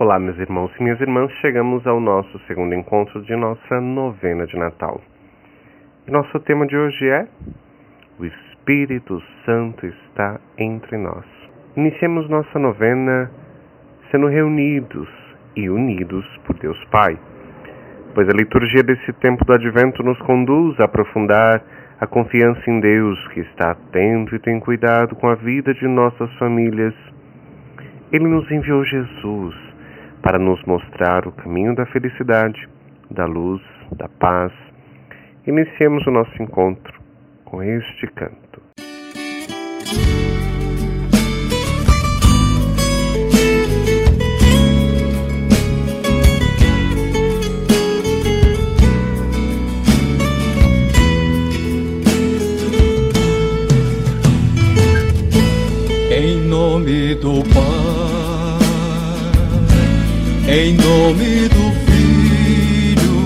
Olá, meus irmãos e minhas irmãs, chegamos ao nosso segundo encontro de nossa novena de Natal. E nosso tema de hoje é O Espírito Santo está entre nós. Iniciemos nossa novena sendo reunidos e unidos por Deus Pai, pois a liturgia desse tempo do advento nos conduz a aprofundar a confiança em Deus que está atento e tem cuidado com a vida de nossas famílias. Ele nos enviou Jesus para nos mostrar o caminho da felicidade, da luz, da paz. Iniciemos o nosso encontro com este canto. Em nome do Pai em nome do Filho,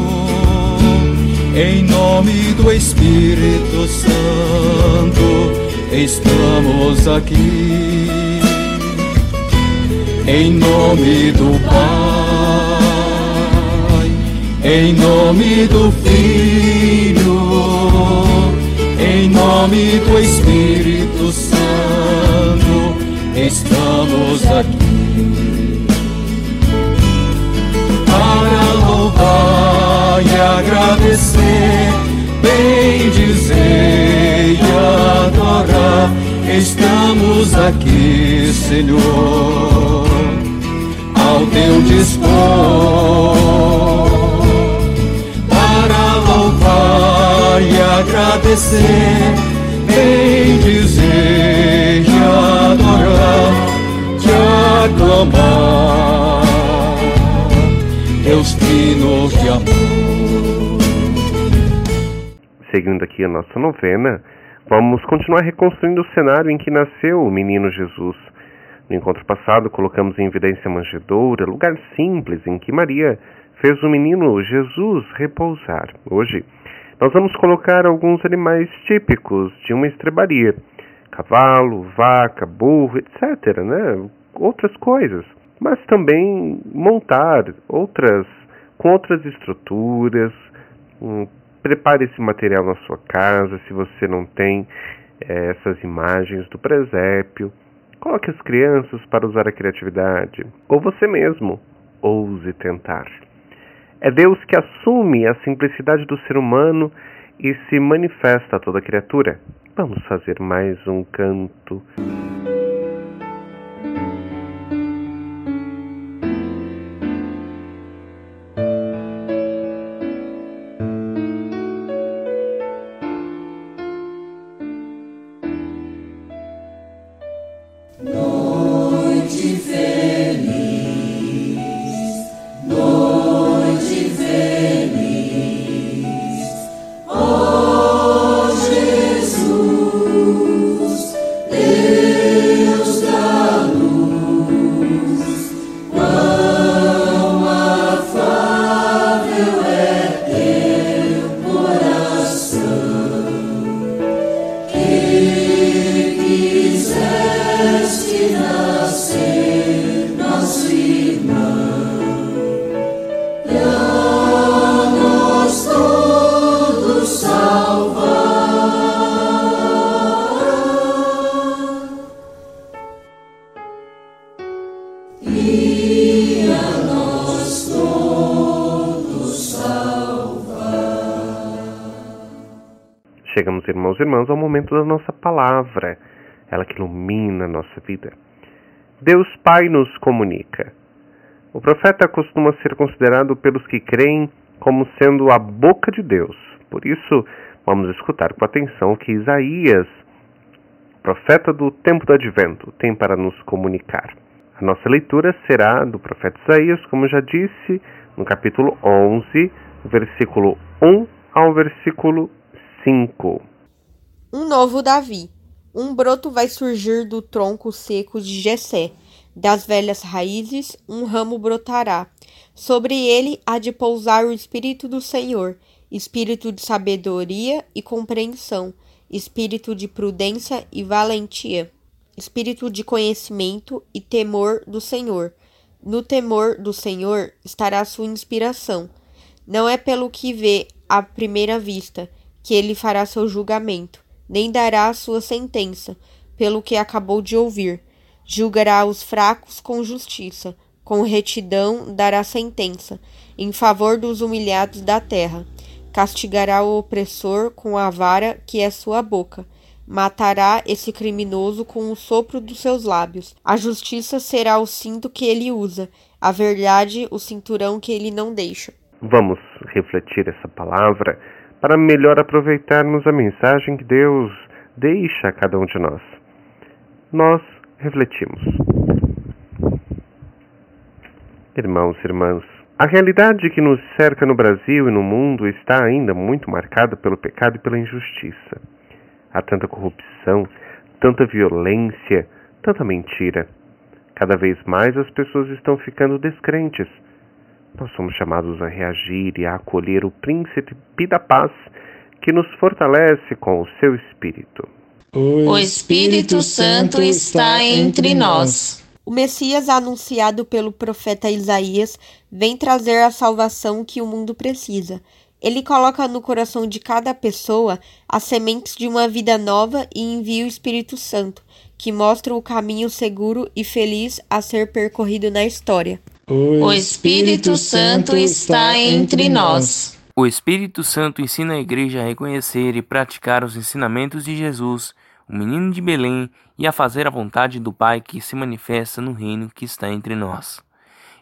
em nome do Espírito Santo, estamos aqui. Em nome do Pai, em nome do Filho, em nome do Espírito Santo, estamos aqui. E agradecer, bem dizer e adorar. Estamos aqui, Senhor, ao teu dispor, para louvar e agradecer, bem dizer e adorar, te aclamar. Trino de amor. Seguindo aqui a nossa novena, vamos continuar reconstruindo o cenário em que nasceu o menino Jesus. No encontro passado, colocamos em evidência a manjedoura, lugar simples em que Maria fez o menino Jesus repousar. Hoje, nós vamos colocar alguns animais típicos de uma estrebaria: cavalo, vaca, burro, etc. Né? Outras coisas mas também montar outras com outras estruturas. Um, prepare esse material na sua casa, se você não tem é, essas imagens do presépio. Coloque as crianças para usar a criatividade, ou você mesmo ouse tentar. É Deus que assume a simplicidade do ser humano e se manifesta a toda criatura. Vamos fazer mais um canto. Irmãos ao momento da nossa palavra, ela que ilumina a nossa vida. Deus Pai nos comunica. O profeta costuma ser considerado pelos que creem como sendo a boca de Deus. Por isso, vamos escutar com atenção o que Isaías, profeta do tempo do advento, tem para nos comunicar. A nossa leitura será do profeta Isaías, como já disse, no capítulo 11, versículo 1 ao versículo 5 Um novo Davi. Um broto vai surgir do tronco seco de Jessé. Das velhas raízes, um ramo brotará. Sobre ele há de pousar o Espírito do Senhor, espírito de sabedoria e compreensão, espírito de prudência e valentia, espírito de conhecimento e temor do Senhor. No temor do Senhor estará sua inspiração. Não é pelo que vê à primeira vista que ele fará seu julgamento, nem dará a sua sentença, pelo que acabou de ouvir. Julgará os fracos com justiça, com retidão dará sentença, em favor dos humilhados da terra. Castigará o opressor com a vara que é sua boca. Matará esse criminoso com o sopro dos seus lábios. A justiça será o cinto que ele usa, a verdade o cinturão que ele não deixa. Vamos refletir essa palavra para melhor aproveitarmos a mensagem que Deus deixa a cada um de nós. Nós refletimos. Irmãos e irmãs, a realidade que nos cerca no Brasil e no mundo está ainda muito marcada pelo pecado e pela injustiça. Há tanta corrupção, tanta violência, tanta mentira. Cada vez mais as pessoas estão ficando descrentes. Nós somos chamados a reagir e a acolher o príncipe da paz que nos fortalece com o seu espírito. O Espírito Santo está entre nós. O Messias anunciado pelo profeta Isaías vem trazer a salvação que o mundo precisa. Ele coloca no coração de cada pessoa as sementes de uma vida nova e envia o Espírito Santo, que mostra o caminho seguro e feliz a ser percorrido na história. O Espírito Santo está entre nós. O Espírito Santo ensina a igreja a reconhecer e praticar os ensinamentos de Jesus o menino de Belém, e a fazer a vontade do Pai que se manifesta no reino que está entre nós.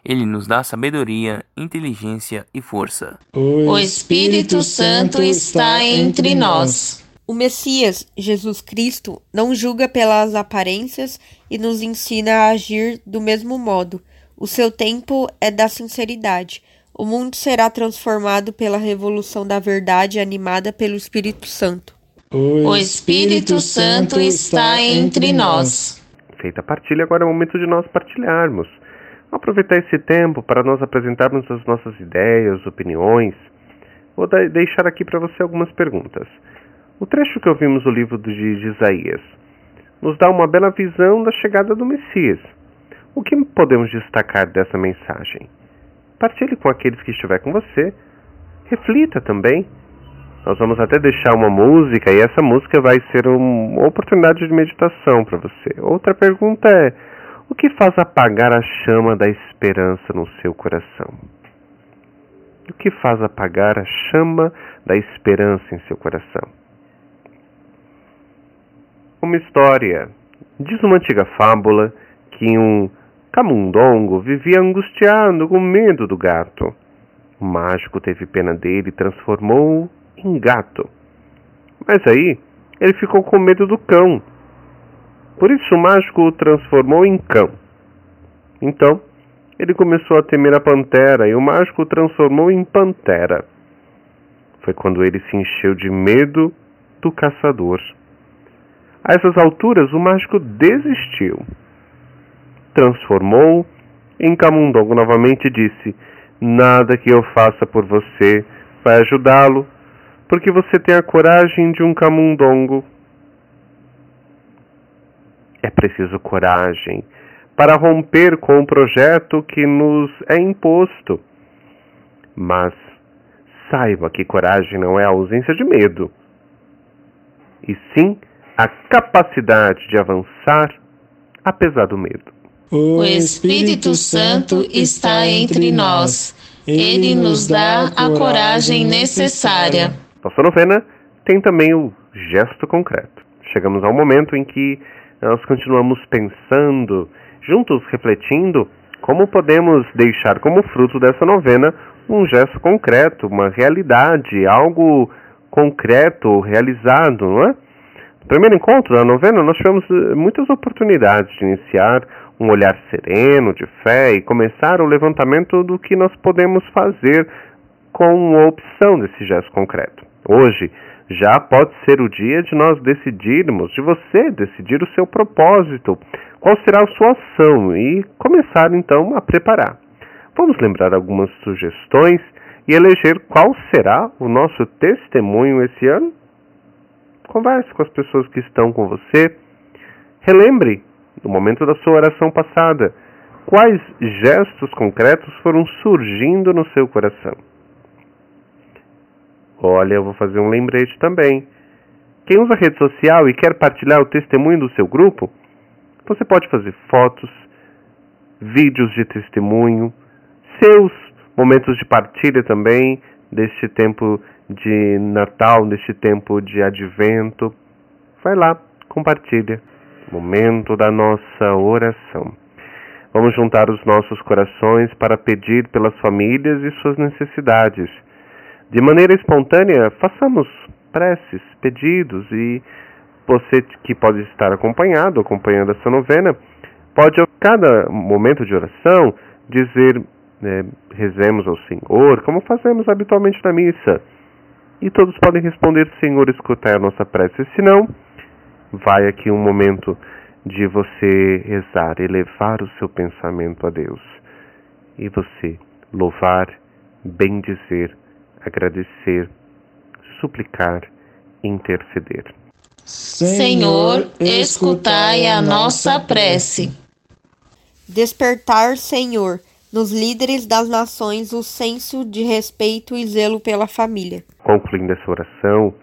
Ele nos dá sabedoria, inteligência e força. O Espírito Santo está entre nós. O Messias, Jesus Cristo, não julga pelas aparências e nos ensina a agir do mesmo modo. O seu tempo é da sinceridade. O mundo será transformado pela revolução da verdade animada pelo Espírito Santo. O Espírito Santo está entre nós. Feita a partilha, agora é o momento de nós partilharmos. Aproveitar esse tempo para nós apresentarmos as nossas ideias, opiniões. Vou deixar aqui para você algumas perguntas. O trecho que ouvimos no livro de Isaías nos dá uma bela visão da chegada do Messias. O que podemos destacar dessa mensagem? Partilhe com aqueles que estiver com você. Reflita também nós vamos até deixar uma música e essa música vai ser uma oportunidade de meditação para você. Outra pergunta é: o que faz apagar a chama da esperança no seu coração? O que faz apagar a chama da esperança em seu coração? Uma história. Diz uma antiga fábula que um camundongo vivia angustiado com medo do gato. O mágico teve pena dele e transformou-o em gato. Mas aí ele ficou com medo do cão. Por isso o mágico o transformou em cão. Então ele começou a temer a pantera e o mágico o transformou em pantera. Foi quando ele se encheu de medo do caçador. A essas alturas o mágico desistiu. Transformou em camundongo novamente disse: Nada que eu faça por você vai ajudá-lo porque você tem a coragem de um camundongo. É preciso coragem para romper com o projeto que nos é imposto. Mas saiba que coragem não é a ausência de medo, e sim a capacidade de avançar apesar do medo. O Espírito Santo está entre nós. Ele nos dá a coragem necessária. Nossa novena tem também o gesto concreto. Chegamos ao momento em que nós continuamos pensando, juntos refletindo, como podemos deixar como fruto dessa novena um gesto concreto, uma realidade, algo concreto, realizado, não é? No primeiro encontro da novena, nós tivemos eh, muitas oportunidades de iniciar um olhar sereno, de fé e começar o levantamento do que nós podemos fazer com a opção desse gesto concreto. Hoje já pode ser o dia de nós decidirmos, de você decidir o seu propósito, qual será a sua ação e começar então a preparar. Vamos lembrar algumas sugestões e eleger qual será o nosso testemunho esse ano? Converse com as pessoas que estão com você. Relembre, no momento da sua oração passada, quais gestos concretos foram surgindo no seu coração. Olha, eu vou fazer um lembrete também. Quem usa rede social e quer partilhar o testemunho do seu grupo, você pode fazer fotos, vídeos de testemunho, seus momentos de partilha também deste tempo de Natal, deste tempo de advento. Vai lá, compartilha. Momento da nossa oração. Vamos juntar os nossos corações para pedir pelas famílias e suas necessidades. De maneira espontânea, façamos preces, pedidos e você que pode estar acompanhado, acompanhando essa novena, pode a cada momento de oração dizer né, rezemos ao Senhor, como fazemos habitualmente na missa. E todos podem responder, Senhor, escutar a nossa prece. Se não, vai aqui um momento de você rezar, elevar o seu pensamento a Deus. E você louvar, bendizer, agradecer, suplicar, interceder. Senhor, escutai a nossa prece. Despertar, Senhor, nos líderes das nações o senso de respeito e zelo pela família. Concluindo essa oração,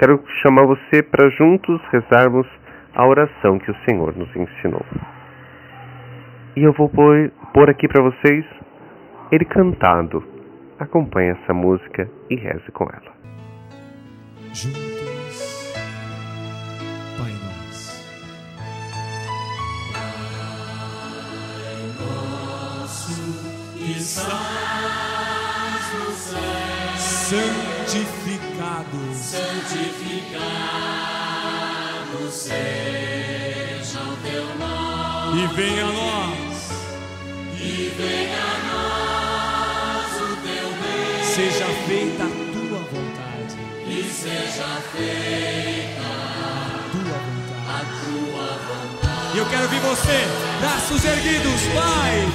quero chamar você para juntos rezarmos a oração que o Senhor nos ensinou. E eu vou pôr, aqui para vocês ele cantado. Acompanhe essa música e reze com ela. Juntos, Pai Nosso. que estás no céu, santificado seja o teu nome, e venha a nós, e venha a nós o teu bem, seja feita a tua vontade, e seja feita a tua vontade, a tua vontade. E eu quero ver você, braços erguidos, Pai.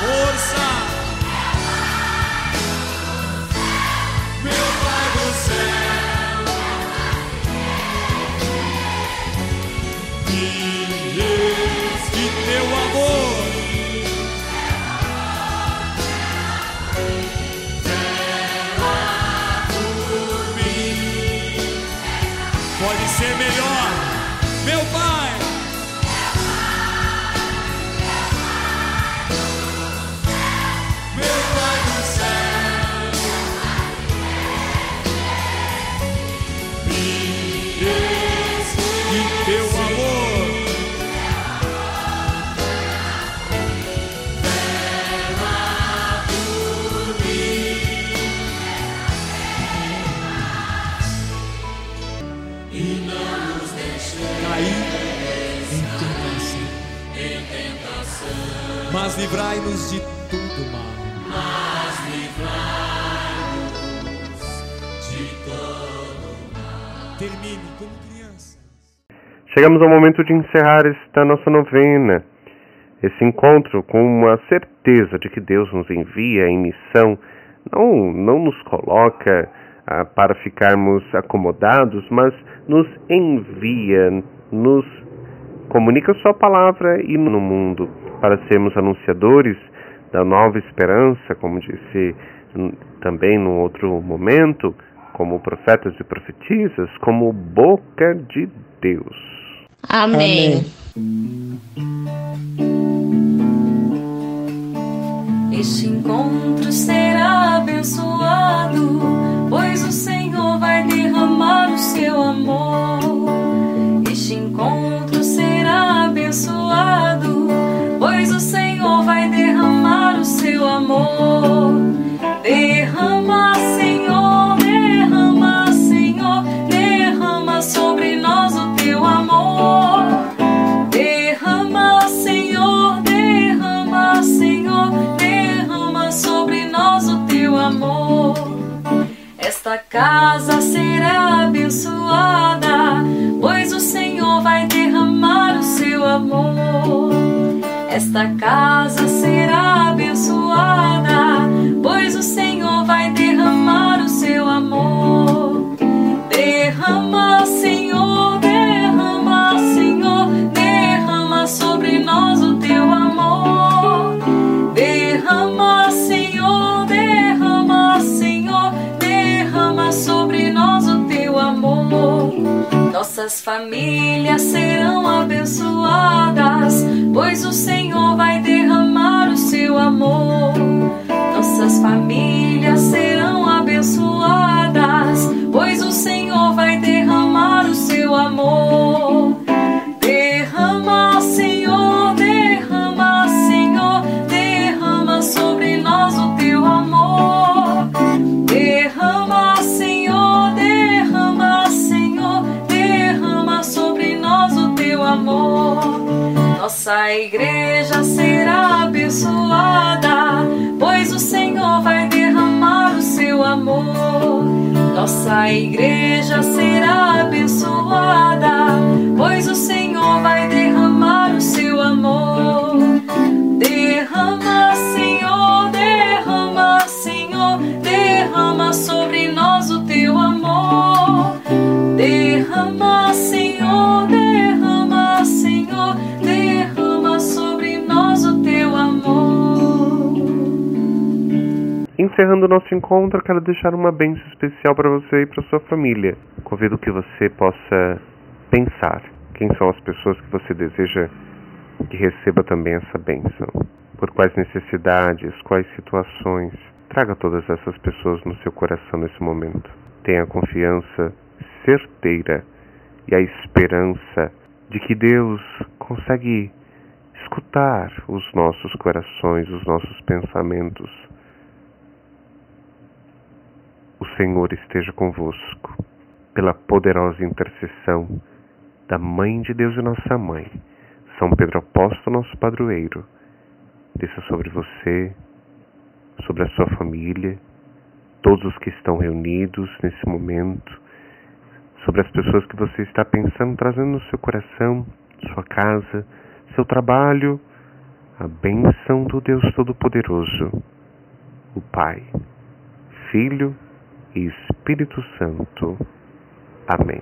Força! Amor. Pode ser melhor, meu Pai. Tentação, mas livrai-nos de todo mal. Termine como criança. Chegamos ao momento de encerrar esta nossa novena. Esse encontro com a certeza de que Deus nos envia em missão, não, não nos coloca ah, para ficarmos acomodados, mas nos envia, nos comunica Sua palavra e no mundo para sermos anunciadores da nova esperança, como disse também no outro momento, como profetas e profetisas, como boca de Deus. Amém. Este encontro será abençoado, pois o Senhor vai derramar o seu amor. Este encontro Esta casa será abençoada, pois o Senhor vai derramar o seu amor. Derrama, Senhor, derrama, Senhor, derrama sobre nós o teu amor. Derrama, Senhor, derrama, Senhor, derrama sobre nós o teu amor. Nossas famílias serão abençoadas pois o Senhor vai derramar o seu amor. Nossa igreja será abençoada, pois o Senhor vai derramar o seu amor. Encerrando nosso encontro, quero deixar uma bênção especial para você e para sua família. Convido que você possa pensar quem são as pessoas que você deseja que receba também essa bênção. Por quais necessidades, quais situações. Traga todas essas pessoas no seu coração nesse momento. Tenha a confiança certeira e a esperança de que Deus consegue escutar os nossos corações, os nossos pensamentos. O Senhor esteja convosco, pela poderosa intercessão da Mãe de Deus e Nossa Mãe, São Pedro Apóstolo, nosso padroeiro, desça sobre você, sobre a sua família, todos os que estão reunidos nesse momento, sobre as pessoas que você está pensando, trazendo no seu coração, sua casa, seu trabalho, a bênção do Deus Todo-Poderoso, o Pai, Filho e Espírito Santo. Amém.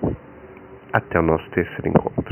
Até o nosso terceiro encontro.